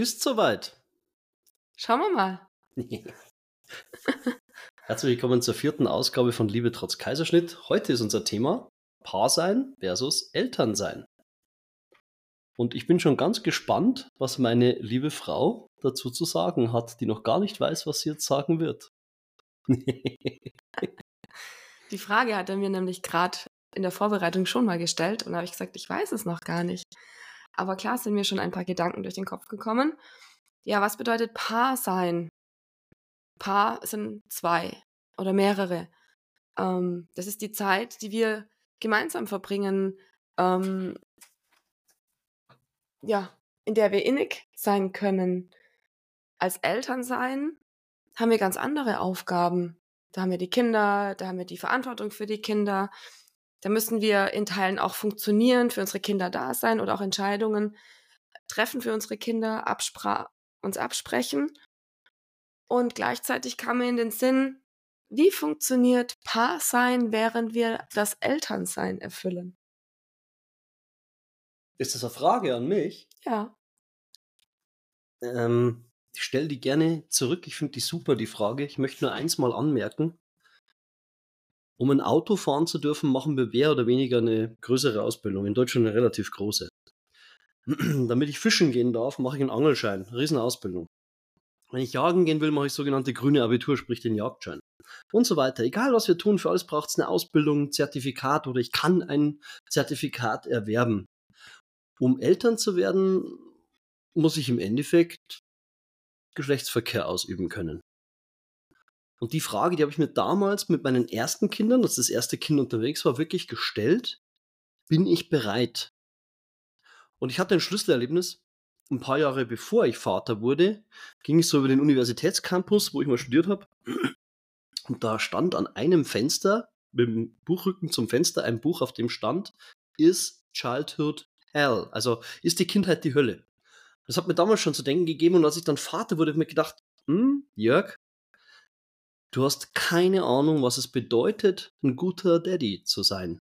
Ist soweit. Schauen wir mal. Herzlich willkommen zur vierten Ausgabe von Liebe trotz Kaiserschnitt. Heute ist unser Thema Paarsein versus Elternsein. Und ich bin schon ganz gespannt, was meine liebe Frau dazu zu sagen hat, die noch gar nicht weiß, was sie jetzt sagen wird. Die Frage hat er mir nämlich gerade in der Vorbereitung schon mal gestellt und da habe ich gesagt, ich weiß es noch gar nicht. Aber klar sind mir schon ein paar Gedanken durch den Kopf gekommen. Ja, was bedeutet Paar sein? Paar sind zwei oder mehrere. Ähm, das ist die Zeit, die wir gemeinsam verbringen, ähm, ja, in der wir innig sein können. Als Eltern sein haben wir ganz andere Aufgaben. Da haben wir die Kinder, da haben wir die Verantwortung für die Kinder. Da müssen wir in Teilen auch funktionieren, für unsere Kinder da sein oder auch Entscheidungen treffen für unsere Kinder, abspra uns absprechen. Und gleichzeitig kam mir in den Sinn, wie funktioniert Paar sein, während wir das Elternsein erfüllen? Ist das eine Frage an mich? Ja. Ähm, ich stelle die gerne zurück. Ich finde die super, die Frage. Ich möchte nur eins mal anmerken. Um ein Auto fahren zu dürfen, machen wir mehr oder weniger eine größere Ausbildung. In Deutschland eine relativ große. Damit ich fischen gehen darf, mache ich einen Angelschein. Riesenausbildung. Wenn ich jagen gehen will, mache ich sogenannte grüne Abitur, sprich den Jagdschein. Und so weiter. Egal was wir tun, für alles braucht es eine Ausbildung, ein Zertifikat oder ich kann ein Zertifikat erwerben. Um Eltern zu werden, muss ich im Endeffekt Geschlechtsverkehr ausüben können. Und die Frage, die habe ich mir damals mit meinen ersten Kindern, als das erste Kind unterwegs war, wirklich gestellt. Bin ich bereit? Und ich hatte ein Schlüsselerlebnis. Ein paar Jahre bevor ich Vater wurde, ging ich so über den Universitätscampus, wo ich mal studiert habe. Und da stand an einem Fenster, mit dem Buchrücken zum Fenster, ein Buch, auf dem stand, Is Childhood Hell? Also, ist die Kindheit die Hölle? Das hat mir damals schon zu denken gegeben und als ich dann Vater wurde, habe ich mir gedacht, hm, Jörg, du hast keine Ahnung, was es bedeutet, ein guter Daddy zu sein.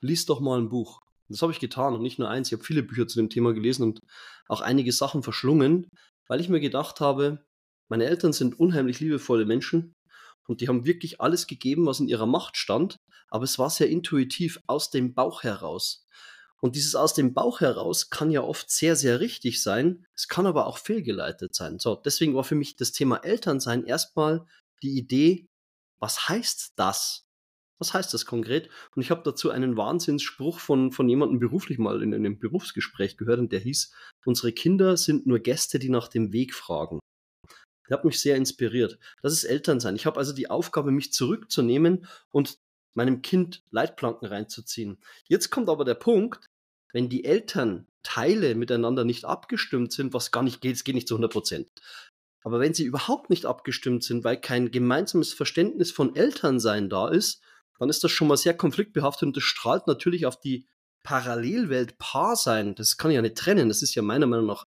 Lies doch mal ein Buch. Das habe ich getan und nicht nur eins. Ich habe viele Bücher zu dem Thema gelesen und auch einige Sachen verschlungen, weil ich mir gedacht habe, meine Eltern sind unheimlich liebevolle Menschen und die haben wirklich alles gegeben, was in ihrer Macht stand, aber es war sehr intuitiv aus dem Bauch heraus. Und dieses aus dem Bauch heraus kann ja oft sehr, sehr richtig sein. Es kann aber auch fehlgeleitet sein. So, deswegen war für mich das Thema Elternsein erstmal die Idee, was heißt das? Was heißt das konkret? Und ich habe dazu einen Wahnsinnsspruch von, von jemandem beruflich mal in einem Berufsgespräch gehört und der hieß, unsere Kinder sind nur Gäste, die nach dem Weg fragen. Der hat mich sehr inspiriert. Das ist Elternsein. Ich habe also die Aufgabe, mich zurückzunehmen und meinem Kind Leitplanken reinzuziehen. Jetzt kommt aber der Punkt, wenn die Elternteile miteinander nicht abgestimmt sind, was gar nicht geht, es geht nicht zu 100 Prozent. Aber wenn sie überhaupt nicht abgestimmt sind, weil kein gemeinsames Verständnis von Elternsein da ist, dann ist das schon mal sehr konfliktbehaftet und das strahlt natürlich auf die Parallelwelt Paar sein. Das kann ich ja nicht trennen. Das ist ja meiner Meinung nach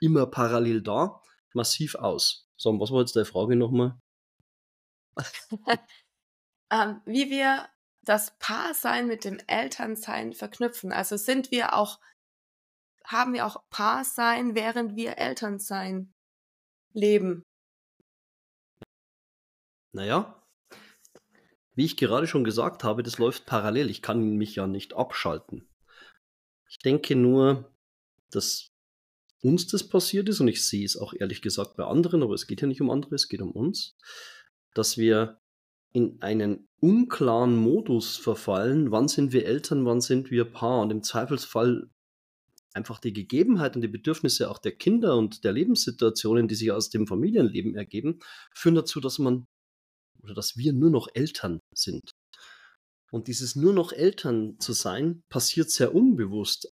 immer parallel da, massiv aus. So, was war jetzt deine Frage nochmal? ähm, wie wir das Paarsein mit dem Elternsein verknüpfen. Also sind wir auch, haben wir auch Paarsein, während wir Elternsein leben. Naja, wie ich gerade schon gesagt habe, das läuft parallel. Ich kann mich ja nicht abschalten. Ich denke nur, dass uns das passiert ist und ich sehe es auch ehrlich gesagt bei anderen, aber es geht ja nicht um andere, es geht um uns, dass wir in einen unklaren Modus verfallen, wann sind wir Eltern, wann sind wir Paar und im Zweifelsfall einfach die Gegebenheit und die Bedürfnisse auch der Kinder und der Lebenssituationen, die sich aus dem Familienleben ergeben, führen dazu, dass man oder dass wir nur noch Eltern sind. Und dieses nur noch Eltern zu sein, passiert sehr unbewusst.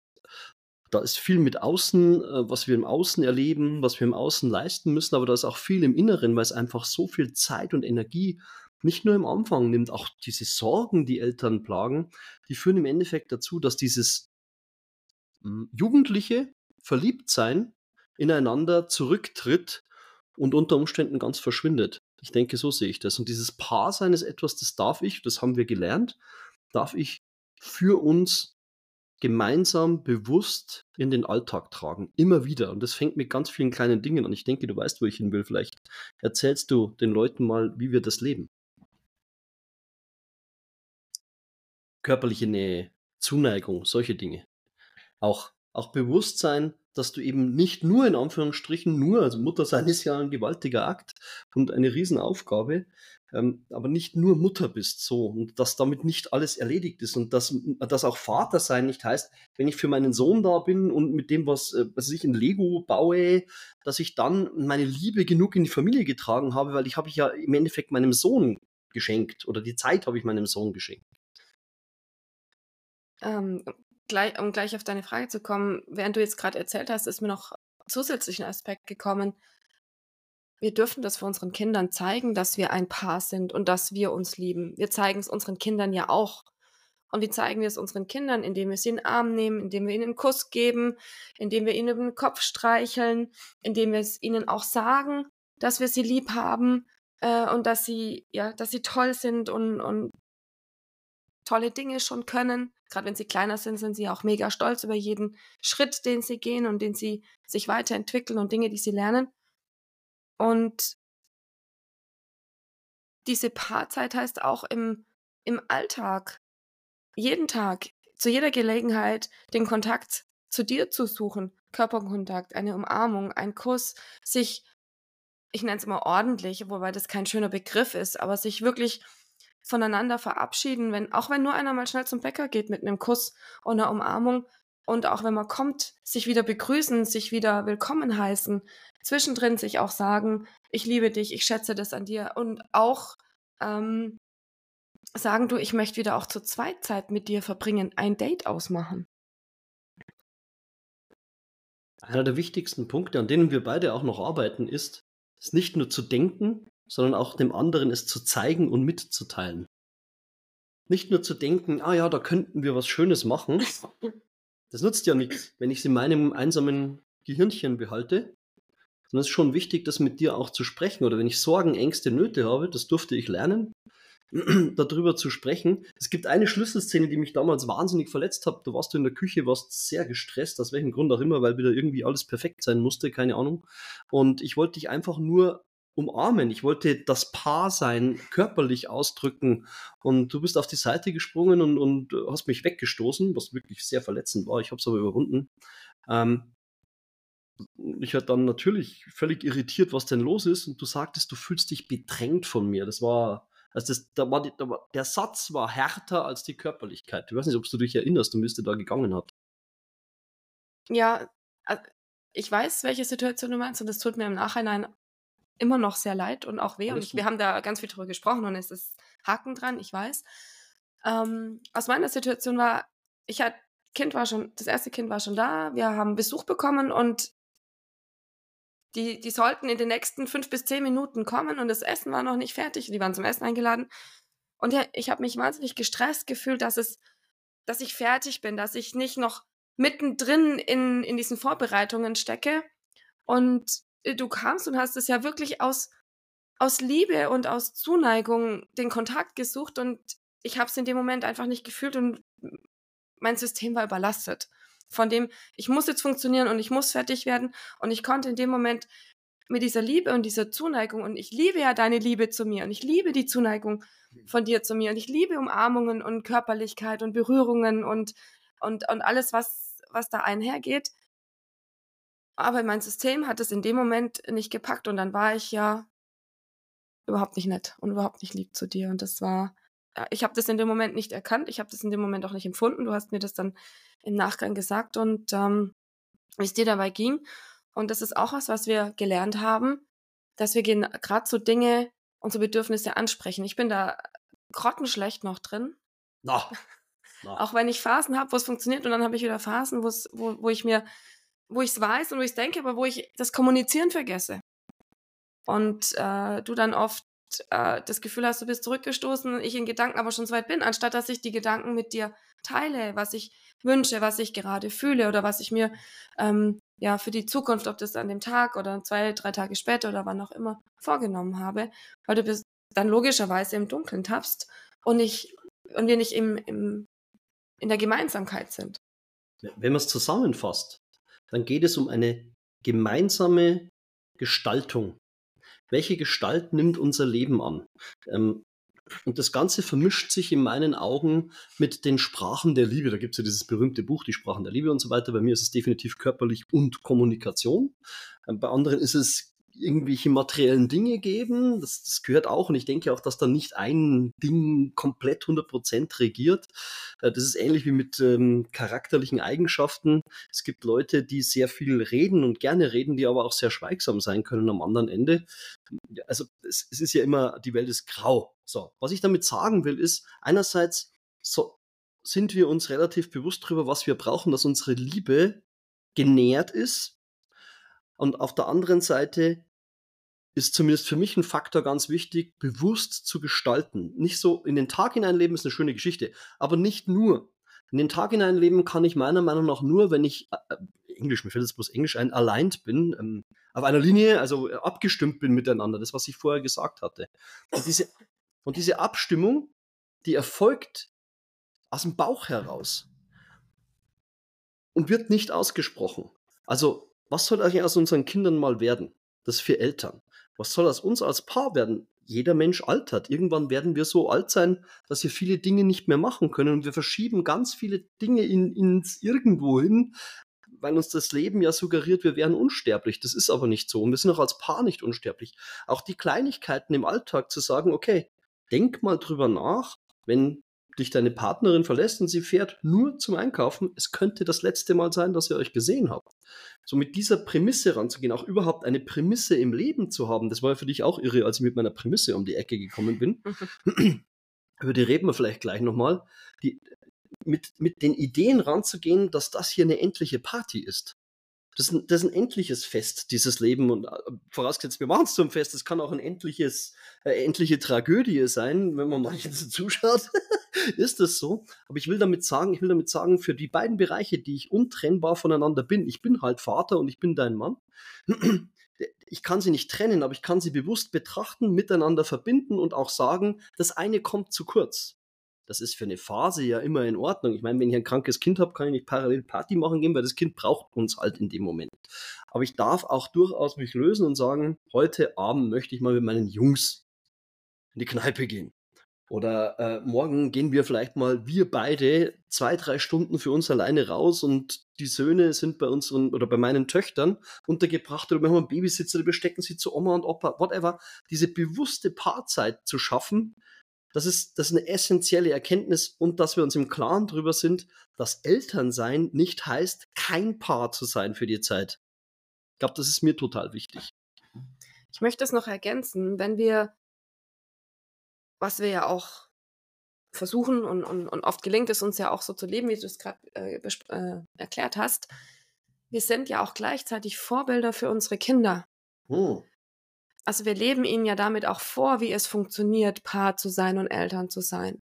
Da ist viel mit Außen, äh, was wir im Außen erleben, was wir im Außen leisten müssen, aber da ist auch viel im Inneren, weil es einfach so viel Zeit und Energie nicht nur im Anfang nimmt, auch diese Sorgen, die Eltern plagen, die führen im Endeffekt dazu, dass dieses jugendliche Verliebtsein ineinander zurücktritt und unter Umständen ganz verschwindet. Ich denke, so sehe ich das. Und dieses Paarsein ist etwas, das darf ich, das haben wir gelernt, darf ich für uns gemeinsam bewusst in den Alltag tragen. Immer wieder. Und das fängt mit ganz vielen kleinen Dingen an. Ich denke, du weißt, wo ich hin will. Vielleicht erzählst du den Leuten mal, wie wir das leben. Körperliche Nähe, Zuneigung, solche Dinge. Auch, auch Bewusstsein, dass du eben nicht nur in Anführungsstrichen nur, also Mutter sein ist ja ein gewaltiger Akt und eine Riesenaufgabe, ähm, aber nicht nur Mutter bist so und dass damit nicht alles erledigt ist und dass, dass auch Vater sein nicht heißt, wenn ich für meinen Sohn da bin und mit dem, was, äh, was ich in Lego baue, dass ich dann meine Liebe genug in die Familie getragen habe, weil ich habe ich ja im Endeffekt meinem Sohn geschenkt oder die Zeit habe ich meinem Sohn geschenkt. Ähm, gleich, um gleich auf deine Frage zu kommen, während du jetzt gerade erzählt hast, ist mir noch zusätzlichen Aspekt gekommen. Wir dürfen das für unseren Kindern zeigen, dass wir ein Paar sind und dass wir uns lieben. Wir zeigen es unseren Kindern ja auch. Und wie zeigen wir es unseren Kindern? Indem wir sie in den Arm nehmen, indem wir ihnen einen Kuss geben, indem wir ihnen über den Kopf streicheln, indem wir es ihnen auch sagen, dass wir sie lieb haben äh, und dass sie, ja, dass sie toll sind und, und tolle Dinge schon können. Gerade wenn sie kleiner sind, sind sie auch mega stolz über jeden Schritt, den sie gehen und den sie sich weiterentwickeln und Dinge, die sie lernen. Und diese Paarzeit heißt auch im, im Alltag, jeden Tag, zu jeder Gelegenheit, den Kontakt zu dir zu suchen. Körperkontakt, eine Umarmung, ein Kuss, sich, ich nenne es mal ordentlich, wobei das kein schöner Begriff ist, aber sich wirklich voneinander verabschieden, wenn, auch wenn nur einer mal schnell zum Bäcker geht mit einem Kuss und einer Umarmung und auch wenn man kommt, sich wieder begrüßen, sich wieder willkommen heißen, zwischendrin sich auch sagen, ich liebe dich, ich schätze das an dir und auch ähm, sagen du, ich möchte wieder auch zur Zweitzeit mit dir verbringen, ein Date ausmachen. Einer der wichtigsten Punkte, an denen wir beide auch noch arbeiten, ist, es nicht nur zu denken, sondern auch dem anderen es zu zeigen und mitzuteilen. Nicht nur zu denken, ah ja, da könnten wir was Schönes machen. Das nutzt ja nichts, wenn ich es in meinem einsamen Gehirnchen behalte. Sondern es ist schon wichtig, das mit dir auch zu sprechen. Oder wenn ich Sorgen, Ängste, Nöte habe, das durfte ich lernen, darüber zu sprechen. Es gibt eine Schlüsselszene, die mich damals wahnsinnig verletzt hat. Da warst du in der Küche, warst sehr gestresst, aus welchem Grund auch immer, weil wieder irgendwie alles perfekt sein musste, keine Ahnung. Und ich wollte dich einfach nur umarmen. Ich wollte das Paar sein, körperlich ausdrücken. Und du bist auf die Seite gesprungen und, und hast mich weggestoßen, was wirklich sehr verletzend war. Ich habe es aber überwunden. Ähm, ich war dann natürlich völlig irritiert, was denn los ist. Und du sagtest, du fühlst dich bedrängt von mir. Das war, also das, da war, die, da war der Satz war härter als die Körperlichkeit. Ich weiß nicht, ob du dich erinnerst, es dir da gegangen hat. Ja, ich weiß, welche Situation du meinst und es tut mir im Nachhinein immer noch sehr leid und auch weh. und ich, wir haben da ganz viel drüber gesprochen und es ist Haken dran, ich weiß. Ähm, aus meiner Situation war, ich hatte, Kind war schon, das erste Kind war schon da, wir haben Besuch bekommen und die, die sollten in den nächsten fünf bis zehn Minuten kommen und das Essen war noch nicht fertig. Die waren zum Essen eingeladen. Und ja, ich habe mich wahnsinnig gestresst gefühlt, dass es, dass ich fertig bin, dass ich nicht noch mittendrin in, in diesen Vorbereitungen stecke. Und du kamst und hast es ja wirklich aus, aus Liebe und aus Zuneigung den Kontakt gesucht und ich habe es in dem Moment einfach nicht gefühlt und mein System war überlastet. Von dem, ich muss jetzt funktionieren und ich muss fertig werden und ich konnte in dem Moment mit dieser Liebe und dieser Zuneigung und ich liebe ja deine Liebe zu mir und ich liebe die Zuneigung von dir zu mir und ich liebe Umarmungen und Körperlichkeit und Berührungen und, und, und alles, was, was da einhergeht. Aber mein System hat es in dem Moment nicht gepackt und dann war ich ja überhaupt nicht nett und überhaupt nicht lieb zu dir. Und das war, ich habe das in dem Moment nicht erkannt, ich habe das in dem Moment auch nicht empfunden. Du hast mir das dann im Nachgang gesagt und ähm, wie es dir dabei ging. Und das ist auch was, was wir gelernt haben, dass wir gerade so Dinge, unsere Bedürfnisse ansprechen. Ich bin da grottenschlecht noch drin. No. No. auch wenn ich Phasen habe, wo es funktioniert und dann habe ich wieder Phasen, wo, wo ich mir wo ich es weiß und wo ich es denke, aber wo ich das Kommunizieren vergesse. Und äh, du dann oft äh, das Gefühl hast, du bist zurückgestoßen, ich in Gedanken aber schon so weit bin, anstatt dass ich die Gedanken mit dir teile, was ich wünsche, was ich gerade fühle oder was ich mir ähm, ja für die Zukunft, ob das an dem Tag oder zwei, drei Tage später oder wann auch immer vorgenommen habe, weil du bist dann logischerweise im Dunkeln tappst und ich und wir nicht im, im in der Gemeinsamkeit sind. wenn man es zusammenfasst, dann geht es um eine gemeinsame Gestaltung. Welche Gestalt nimmt unser Leben an? Ähm, und das Ganze vermischt sich in meinen Augen mit den Sprachen der Liebe. Da gibt es ja dieses berühmte Buch, die Sprachen der Liebe und so weiter. Bei mir ist es definitiv körperlich und Kommunikation. Ähm, bei anderen ist es irgendwelche materiellen Dinge geben. Das, das, gehört auch. Und ich denke auch, dass da nicht ein Ding komplett 100% regiert. Äh, das ist ähnlich wie mit ähm, charakterlichen Eigenschaften. Es gibt Leute, die sehr viel reden und gerne reden, die aber auch sehr schweigsam sein können am anderen Ende. Also es, es ist ja immer, die Welt ist grau. So, was ich damit sagen will, ist einerseits so, sind wir uns relativ bewusst darüber, was wir brauchen, dass unsere Liebe genährt ist, und auf der anderen Seite ist zumindest für mich ein Faktor ganz wichtig, bewusst zu gestalten. Nicht so in den Tag hineinleben ist eine schöne Geschichte, aber nicht nur. In den Tag hineinleben kann ich meiner Meinung nach nur, wenn ich, äh, Englisch, mir fällt jetzt bloß Englisch ein, aligned bin, ähm, auf einer Linie, also äh, abgestimmt bin miteinander, das, was ich vorher gesagt hatte. Und diese, und diese Abstimmung, die erfolgt aus dem Bauch heraus und wird nicht ausgesprochen. Also was soll eigentlich aus unseren Kindern mal werden? Das für Eltern. Was soll aus uns als Paar werden? Jeder Mensch altert. Irgendwann werden wir so alt sein, dass wir viele Dinge nicht mehr machen können und wir verschieben ganz viele Dinge in, ins Irgendwo hin, weil uns das Leben ja suggeriert, wir wären unsterblich. Das ist aber nicht so. Und wir sind auch als Paar nicht unsterblich. Auch die Kleinigkeiten im Alltag zu sagen, okay, denk mal drüber nach, wenn dich deine Partnerin verlässt und sie fährt nur zum Einkaufen, es könnte das letzte Mal sein, dass ihr euch gesehen habt. So mit dieser Prämisse ranzugehen, auch überhaupt eine Prämisse im Leben zu haben, das war ja für dich auch irre, als ich mit meiner Prämisse um die Ecke gekommen bin. Über die reden wir vielleicht gleich nochmal. Die, mit, mit den Ideen ranzugehen, dass das hier eine endliche Party ist. Das ist, ein, das ist ein endliches Fest, dieses Leben. Und äh, vorausgesetzt, wir machen es zum Fest. Es kann auch ein endliches, äh, endliche Tragödie sein, wenn man manchen so zuschaut. ist das so? Aber ich will damit sagen, ich will damit sagen, für die beiden Bereiche, die ich untrennbar voneinander bin, ich bin halt Vater und ich bin dein Mann. Ich kann sie nicht trennen, aber ich kann sie bewusst betrachten, miteinander verbinden und auch sagen, das eine kommt zu kurz. Das ist für eine Phase ja immer in Ordnung. Ich meine, wenn ich ein krankes Kind habe, kann ich nicht parallel Party machen gehen, weil das Kind braucht uns halt in dem Moment. Aber ich darf auch durchaus mich lösen und sagen, heute Abend möchte ich mal mit meinen Jungs in die Kneipe gehen. Oder äh, morgen gehen wir vielleicht mal, wir beide, zwei, drei Stunden für uns alleine raus und die Söhne sind bei unseren oder bei meinen Töchtern untergebracht oder wir haben einen Babysitzer, wir stecken sie zu Oma und Opa, whatever. Diese bewusste Paarzeit zu schaffen, das ist, das ist eine essentielle Erkenntnis und dass wir uns im Klaren darüber sind, dass Elternsein nicht heißt, kein Paar zu sein für die Zeit. Ich glaube, das ist mir total wichtig. Ich möchte es noch ergänzen, wenn wir, was wir ja auch versuchen und, und, und oft gelingt es uns ja auch so zu leben, wie du es gerade äh, äh, erklärt hast, wir sind ja auch gleichzeitig Vorbilder für unsere Kinder. Hm also wir leben ihnen ja damit auch vor, wie es funktioniert, Paar zu sein und Eltern zu sein.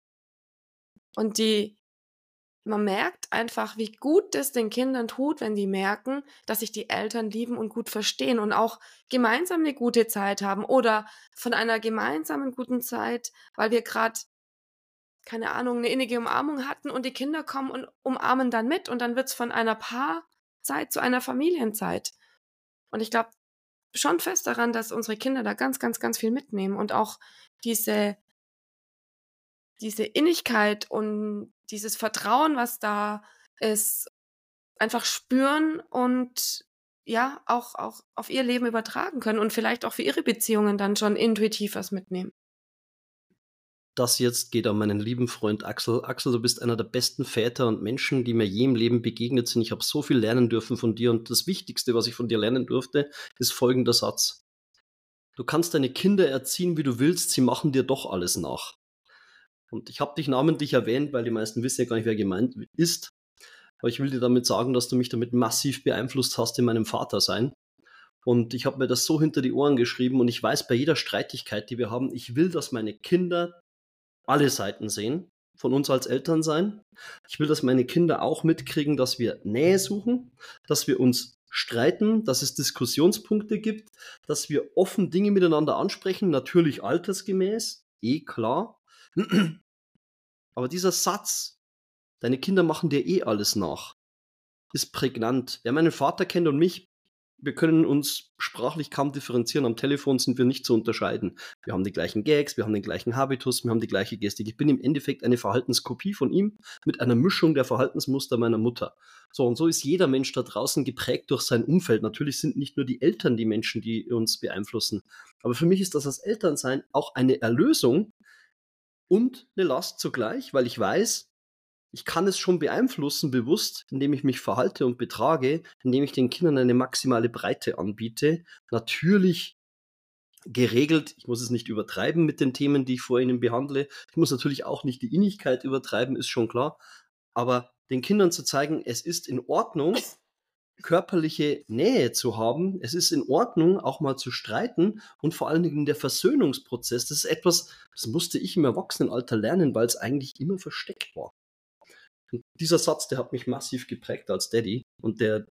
Und die, man merkt einfach, wie gut es den Kindern tut, wenn die merken, dass sich die Eltern lieben und gut verstehen und auch gemeinsam eine gute Zeit haben oder von einer gemeinsamen guten Zeit, weil wir gerade keine Ahnung, eine innige Umarmung hatten und die Kinder kommen und umarmen dann mit und dann wird's von einer Paarzeit zu einer Familienzeit. Und ich glaube, schon fest daran, dass unsere Kinder da ganz, ganz, ganz viel mitnehmen und auch diese, diese Innigkeit und dieses Vertrauen, was da ist, einfach spüren und ja, auch, auch auf ihr Leben übertragen können und vielleicht auch für ihre Beziehungen dann schon intuitiv was mitnehmen das jetzt geht an meinen lieben Freund Axel. Axel, du bist einer der besten Väter und Menschen, die mir je im Leben begegnet sind. Ich habe so viel lernen dürfen von dir und das Wichtigste, was ich von dir lernen durfte, ist folgender Satz. Du kannst deine Kinder erziehen, wie du willst, sie machen dir doch alles nach. Und ich habe dich namentlich erwähnt, weil die meisten wissen ja gar nicht, wer gemeint ist. Aber ich will dir damit sagen, dass du mich damit massiv beeinflusst hast in meinem Vatersein. Und ich habe mir das so hinter die Ohren geschrieben und ich weiß bei jeder Streitigkeit, die wir haben, ich will, dass meine Kinder alle Seiten sehen, von uns als Eltern sein. Ich will, dass meine Kinder auch mitkriegen, dass wir Nähe suchen, dass wir uns streiten, dass es Diskussionspunkte gibt, dass wir offen Dinge miteinander ansprechen, natürlich altersgemäß, eh klar. Aber dieser Satz, deine Kinder machen dir eh alles nach, ist prägnant. Wer meinen Vater kennt und mich, wir können uns sprachlich kaum differenzieren. Am Telefon sind wir nicht zu unterscheiden. Wir haben die gleichen Gags, wir haben den gleichen Habitus, wir haben die gleiche Gestik. Ich bin im Endeffekt eine Verhaltenskopie von ihm mit einer Mischung der Verhaltensmuster meiner Mutter. So, und so ist jeder Mensch da draußen geprägt durch sein Umfeld. Natürlich sind nicht nur die Eltern die Menschen, die uns beeinflussen. Aber für mich ist das als Elternsein auch eine Erlösung und eine Last zugleich, weil ich weiß, ich kann es schon beeinflussen, bewusst, indem ich mich verhalte und betrage, indem ich den Kindern eine maximale Breite anbiete. Natürlich geregelt, ich muss es nicht übertreiben mit den Themen, die ich vor ihnen behandle. Ich muss natürlich auch nicht die Innigkeit übertreiben, ist schon klar. Aber den Kindern zu zeigen, es ist in Ordnung, körperliche Nähe zu haben. Es ist in Ordnung, auch mal zu streiten und vor allen Dingen der Versöhnungsprozess. Das ist etwas, das musste ich im Erwachsenenalter lernen, weil es eigentlich immer versteckt war. Und dieser Satz, der hat mich massiv geprägt als Daddy und der,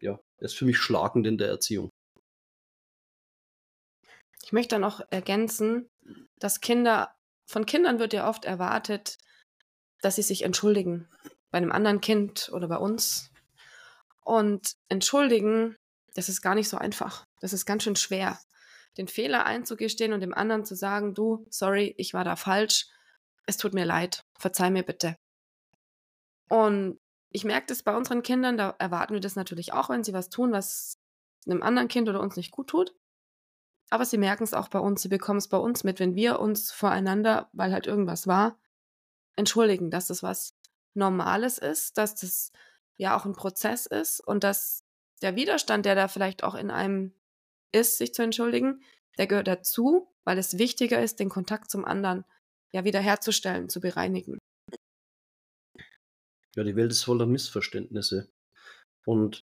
ja, der ist für mich schlagend in der Erziehung. Ich möchte noch ergänzen, dass Kinder, von Kindern wird ja oft erwartet, dass sie sich entschuldigen. Bei einem anderen Kind oder bei uns. Und entschuldigen, das ist gar nicht so einfach. Das ist ganz schön schwer. Den Fehler einzugestehen und dem anderen zu sagen, du, sorry, ich war da falsch. Es tut mir leid. Verzeih mir bitte. Und ich merke das bei unseren Kindern, da erwarten wir das natürlich auch, wenn sie was tun, was einem anderen Kind oder uns nicht gut tut. Aber sie merken es auch bei uns, sie bekommen es bei uns mit, wenn wir uns voreinander, weil halt irgendwas war, entschuldigen, dass das was Normales ist, dass das ja auch ein Prozess ist und dass der Widerstand, der da vielleicht auch in einem ist, sich zu entschuldigen, der gehört dazu, weil es wichtiger ist, den Kontakt zum anderen ja wiederherzustellen, zu bereinigen. Ja, die Welt ist voller Missverständnisse. Und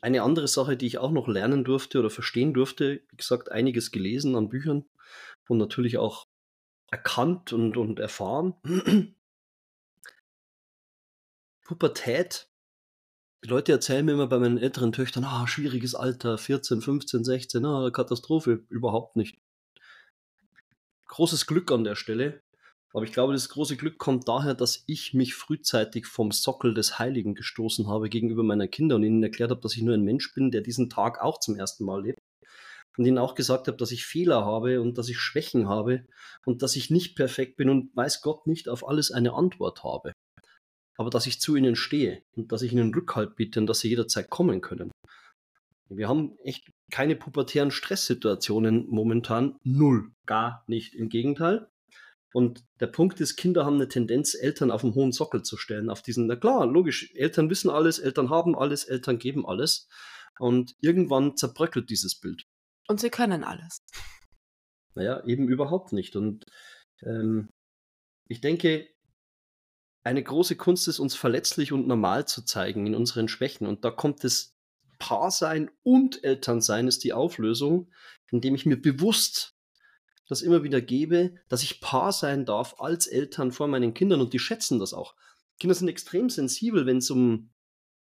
eine andere Sache, die ich auch noch lernen durfte oder verstehen durfte, wie gesagt, einiges gelesen an Büchern und natürlich auch erkannt und, und erfahren. Pubertät. Die Leute erzählen mir immer bei meinen älteren Töchtern, ah, schwieriges Alter, 14, 15, 16, ah, Katastrophe. Überhaupt nicht. Großes Glück an der Stelle. Aber ich glaube, das große Glück kommt daher, dass ich mich frühzeitig vom Sockel des Heiligen gestoßen habe gegenüber meiner Kinder und ihnen erklärt habe, dass ich nur ein Mensch bin, der diesen Tag auch zum ersten Mal lebt. Und ihnen auch gesagt habe, dass ich Fehler habe und dass ich Schwächen habe und dass ich nicht perfekt bin und weiß Gott nicht auf alles eine Antwort habe. Aber dass ich zu ihnen stehe und dass ich ihnen Rückhalt biete und dass sie jederzeit kommen können. Wir haben echt keine pubertären Stresssituationen momentan. Null. Gar nicht. Im Gegenteil. Und der Punkt ist, Kinder haben eine Tendenz, Eltern auf den hohen Sockel zu stellen, auf diesen, na klar, logisch, Eltern wissen alles, Eltern haben alles, Eltern geben alles. Und irgendwann zerbröckelt dieses Bild. Und sie können alles. Naja, eben überhaupt nicht. Und ähm, ich denke, eine große Kunst ist, uns verletzlich und normal zu zeigen in unseren Schwächen. Und da kommt das Paarsein und Elternsein ist die Auflösung, indem ich mir bewusst das immer wieder gebe, dass ich Paar sein darf als Eltern vor meinen Kindern und die schätzen das auch. Kinder sind extrem sensibel, wenn es um,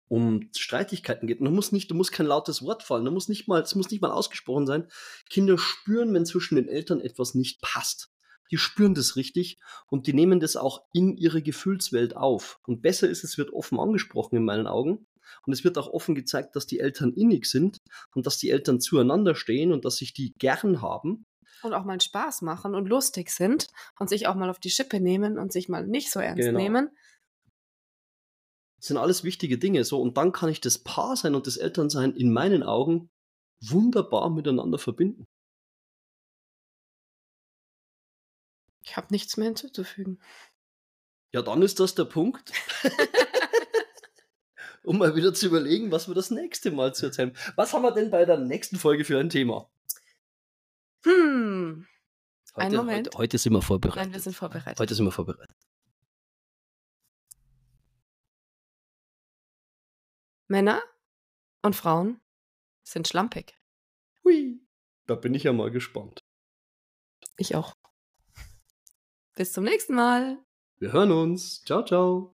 um Streitigkeiten geht. Und du musst nicht, du musst kein lautes Wort fallen, nicht mal, es muss nicht mal ausgesprochen sein. Kinder spüren, wenn zwischen den Eltern etwas nicht passt. Die spüren das richtig und die nehmen das auch in ihre Gefühlswelt auf. Und besser ist, es wird offen angesprochen in meinen Augen. Und es wird auch offen gezeigt, dass die Eltern innig sind und dass die Eltern zueinander stehen und dass sich die gern haben und auch mal Spaß machen und lustig sind und sich auch mal auf die Schippe nehmen und sich mal nicht so ernst genau. nehmen. Das sind alles wichtige Dinge. So, und dann kann ich das Paar sein und das Elternsein in meinen Augen wunderbar miteinander verbinden. Ich habe nichts mehr hinzuzufügen. Ja, dann ist das der Punkt. um mal wieder zu überlegen, was wir das nächste Mal zu erzählen. Was haben wir denn bei der nächsten Folge für ein Thema? Hm. Heute, Einen Moment. Heute, heute, sind wir vorbereitet. Nein, wir sind vorbereitet. Heute sind wir vorbereitet. Männer und Frauen sind schlampig. Hui. Da bin ich ja mal gespannt. Ich auch. Bis zum nächsten Mal. Wir hören uns. Ciao, ciao.